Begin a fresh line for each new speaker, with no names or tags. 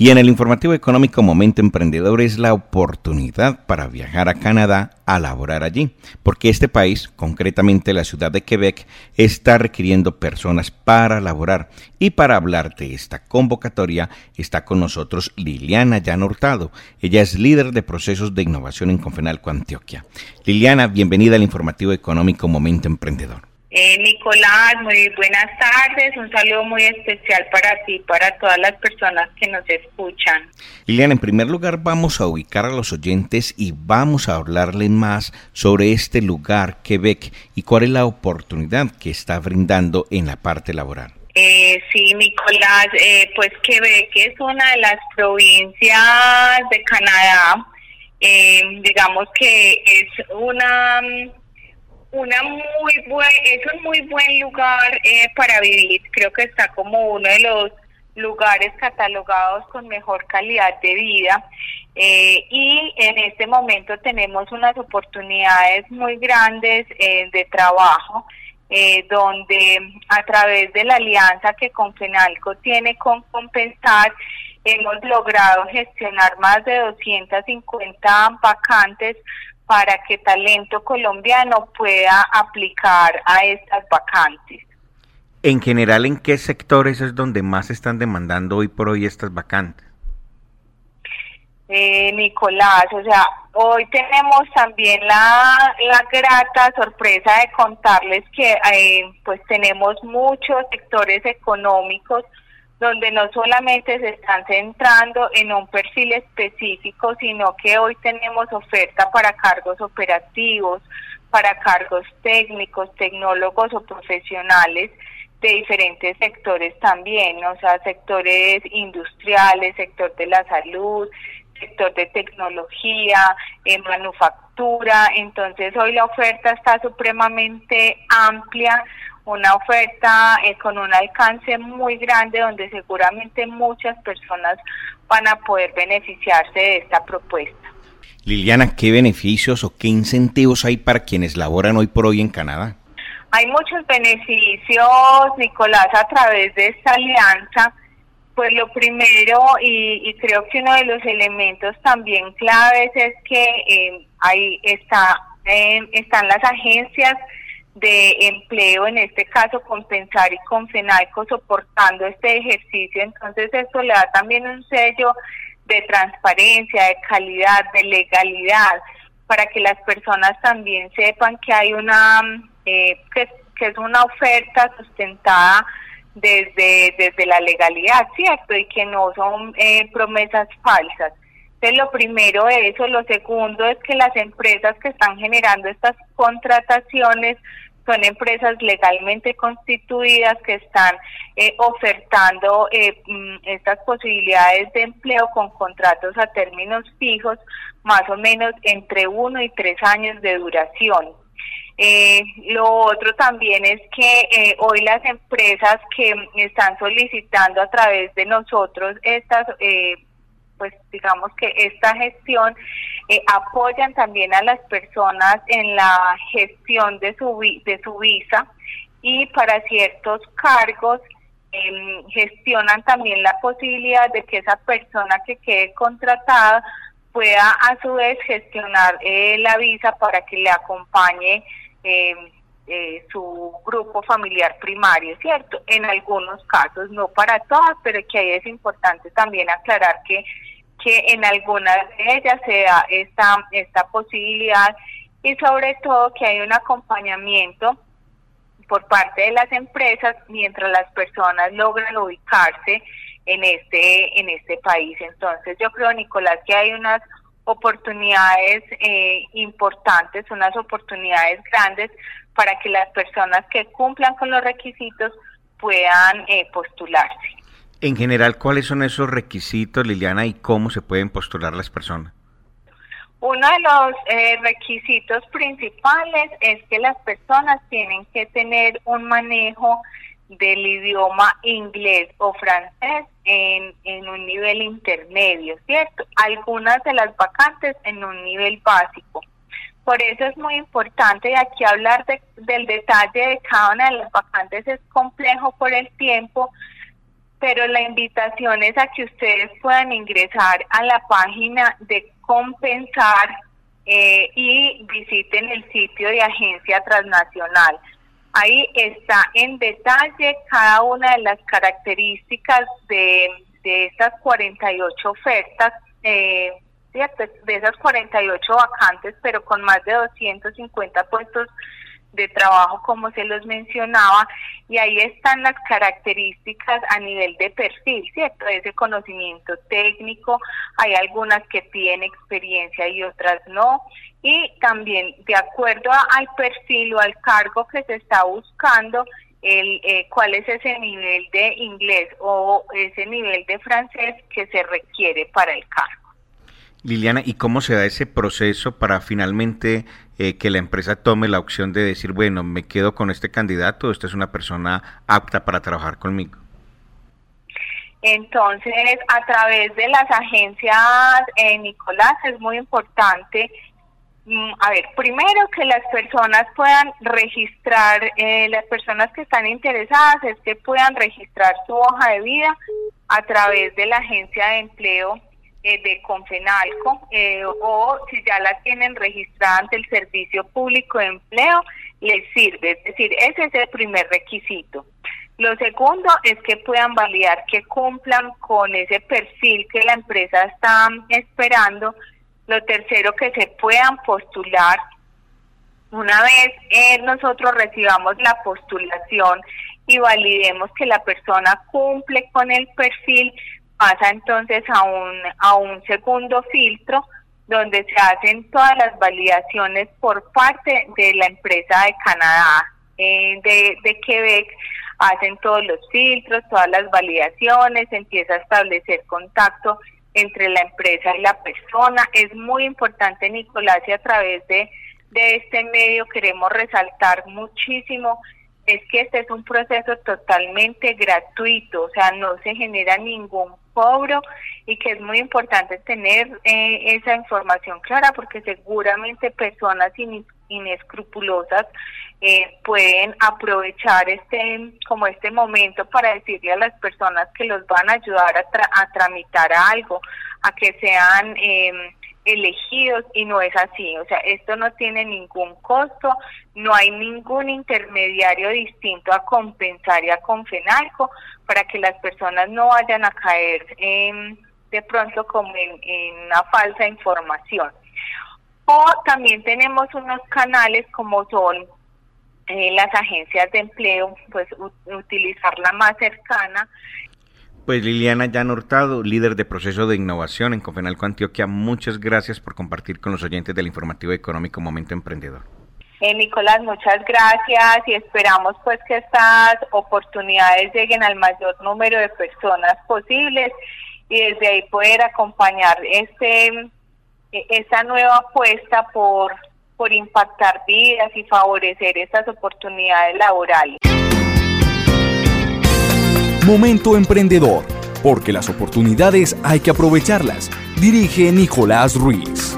Y en el informativo económico Momento Emprendedor es la oportunidad para viajar a Canadá a laborar allí, porque este país, concretamente la ciudad de Quebec, está requiriendo personas para laborar. Y para hablar de esta convocatoria está con nosotros Liliana Jan Hurtado. Ella es líder de procesos de innovación en Confenalco Antioquia. Liliana, bienvenida al informativo económico Momento Emprendedor.
Eh, Nicolás, muy buenas tardes. Un saludo muy especial para ti y para todas las personas que nos escuchan.
Liliana, en primer lugar vamos a ubicar a los oyentes y vamos a hablarles más sobre este lugar, Quebec, y cuál es la oportunidad que está brindando en la parte laboral.
Eh, sí, Nicolás, eh, pues Quebec es una de las provincias de Canadá. Eh, digamos que es una una muy buen, es un muy buen lugar eh, para vivir. Creo que está como uno de los lugares catalogados con mejor calidad de vida. Eh, y en este momento tenemos unas oportunidades muy grandes eh, de trabajo, donde a través de la alianza que Confenalco tiene con Compensar, hemos logrado gestionar más de 250 vacantes para que talento colombiano pueda aplicar a estas vacantes.
En general, ¿en qué sectores es donde más están demandando hoy por hoy estas vacantes?
Eh, Nicolás, o sea, hoy tenemos también la, la grata sorpresa de contarles que eh, pues tenemos muchos sectores económicos donde no solamente se están centrando en un perfil específico, sino que hoy tenemos oferta para cargos operativos, para cargos técnicos, tecnólogos o profesionales de diferentes sectores también, o sea, sectores industriales, sector de la salud, sector de tecnología, en manufactura. Entonces hoy la oferta está supremamente amplia, una oferta eh, con un alcance muy grande donde seguramente muchas personas van a poder beneficiarse de esta propuesta.
Liliana, ¿qué beneficios o qué incentivos hay para quienes laboran hoy por hoy en Canadá?
Hay muchos beneficios, Nicolás, a través de esta alianza. Pues lo primero, y, creo que uno de los elementos también claves es que eh, ahí está, eh, están las agencias de empleo, en este caso Compensar y Confenalco soportando este ejercicio. Entonces esto le da también un sello de transparencia, de calidad, de legalidad, para que las personas también sepan que hay una, eh, que, es una oferta sustentada desde, desde la legalidad, ¿cierto? Y que no son eh, promesas falsas. Lo primero es eso. Lo segundo es que las empresas que están generando estas contrataciones son empresas legalmente constituidas que están eh, ofertando eh, mm, estas posibilidades de empleo con contratos a términos fijos, más o menos entre uno y tres años de duración. Eh, lo otro también es que hoy las empresas que están solicitando a través de nosotros estas pues digamos que esta gestión eh, apoyan también a las personas en la gestión de su, de su visa y para ciertos cargos em, gestionan también la posibilidad de que esa persona que quede contratada pueda a su vez gestionar eh, la visa para que le acompañe em, eh, su grupo familiar primario, ¿cierto? En algunos casos, no para todas, pero que ahí es importante también aclarar que, que en algunas de ellas se da esta, esta posibilidad y sobre todo que hay un acompañamiento por parte de las empresas mientras las personas logran ubicarse en este en este país. Entonces yo creo, Nicolás, que hay unas oportunidades eh, importantes, unas oportunidades grandes para que las personas que cumplan con los requisitos puedan eh, postularse.
En general, ¿cuáles son esos requisitos, Liliana, y cómo se pueden postular las personas?
Uno de los eh, requisitos principales es que las personas tienen que tener un manejo del idioma inglés o francés en, en un nivel intermedio, ¿cierto? Algunas de las vacantes en un nivel básico. Por eso es muy importante y aquí hablar del detalle de cada una de las vacantes es complejo por el tiempo, pero la invitación es a que ustedes puedan ingresar a la página de compensar eh, y visiten el sitio de Agencia Transnacional. Ahí está en detalle cada una de las características de, de estas 48 ofertas, eh, de esas 48 vacantes, pero con más de 250 puestos de trabajo como se los mencionaba y ahí están las características a nivel de perfil, ¿cierto? Ese conocimiento técnico, hay algunas que tienen experiencia y otras no y también de acuerdo al perfil o al cargo que se está buscando el, eh, cuál es ese nivel de inglés o ese nivel de francés que se requiere para el cargo.
Liliana, ¿y cómo se da ese proceso para finalmente eh, que la empresa tome la opción de decir, bueno, me quedo con este candidato, esta es una persona apta para trabajar conmigo?
Entonces, a través de las agencias, eh, Nicolás, es muy importante, mm, a ver, primero que las personas puedan registrar, eh, las personas que están interesadas es que puedan registrar su hoja de vida a través de la agencia de empleo eh, de Confenalco eh, o si ya la tienen registrada ante el Servicio Público de Empleo, les sirve. Es decir, ese es el primer requisito. Lo segundo es que puedan validar que cumplan con ese perfil que la empresa está esperando. Lo tercero, que se puedan postular. Una vez eh, nosotros recibamos la postulación y validemos que la persona cumple con el perfil, pasa entonces a un, a un segundo filtro donde se hacen todas las validaciones por parte de la empresa de Canadá, eh, de, de Quebec, hacen todos los filtros, todas las validaciones, empieza a establecer contacto entre la empresa y la persona. Es muy importante, Nicolás, y a través de, de este medio queremos resaltar muchísimo es que este es un proceso totalmente gratuito, o sea, no se genera ningún cobro y que es muy importante tener eh, esa información clara porque seguramente personas inescrupulosas eh, pueden aprovechar este como este momento para decirle a las personas que los van a ayudar a, a tramitar algo, a que sean eh, elegidos y no es así, o sea, esto no tiene ningún costo, no hay ningún intermediario distinto a compensar y a Confenalco para que las personas no vayan a caer de pronto como en, una falsa información. O también tenemos unos canales como son eh, las agencias de empleo, pues utilizar la más cercana
pues Liliana Jan Hurtado, líder de proceso de innovación en Confenalco Antioquia, muchas gracias por compartir con los oyentes del informativo económico Momento Emprendedor.
Eh, Nicolás, muchas gracias y esperamos pues que estas oportunidades lleguen al mayor número de personas posibles y desde ahí poder acompañar este e, esta nueva apuesta por por impactar vidas y favorecer estas oportunidades laborales.
Momento Emprendedor, porque las oportunidades hay que aprovecharlas. Dirige Nicolás Ruiz.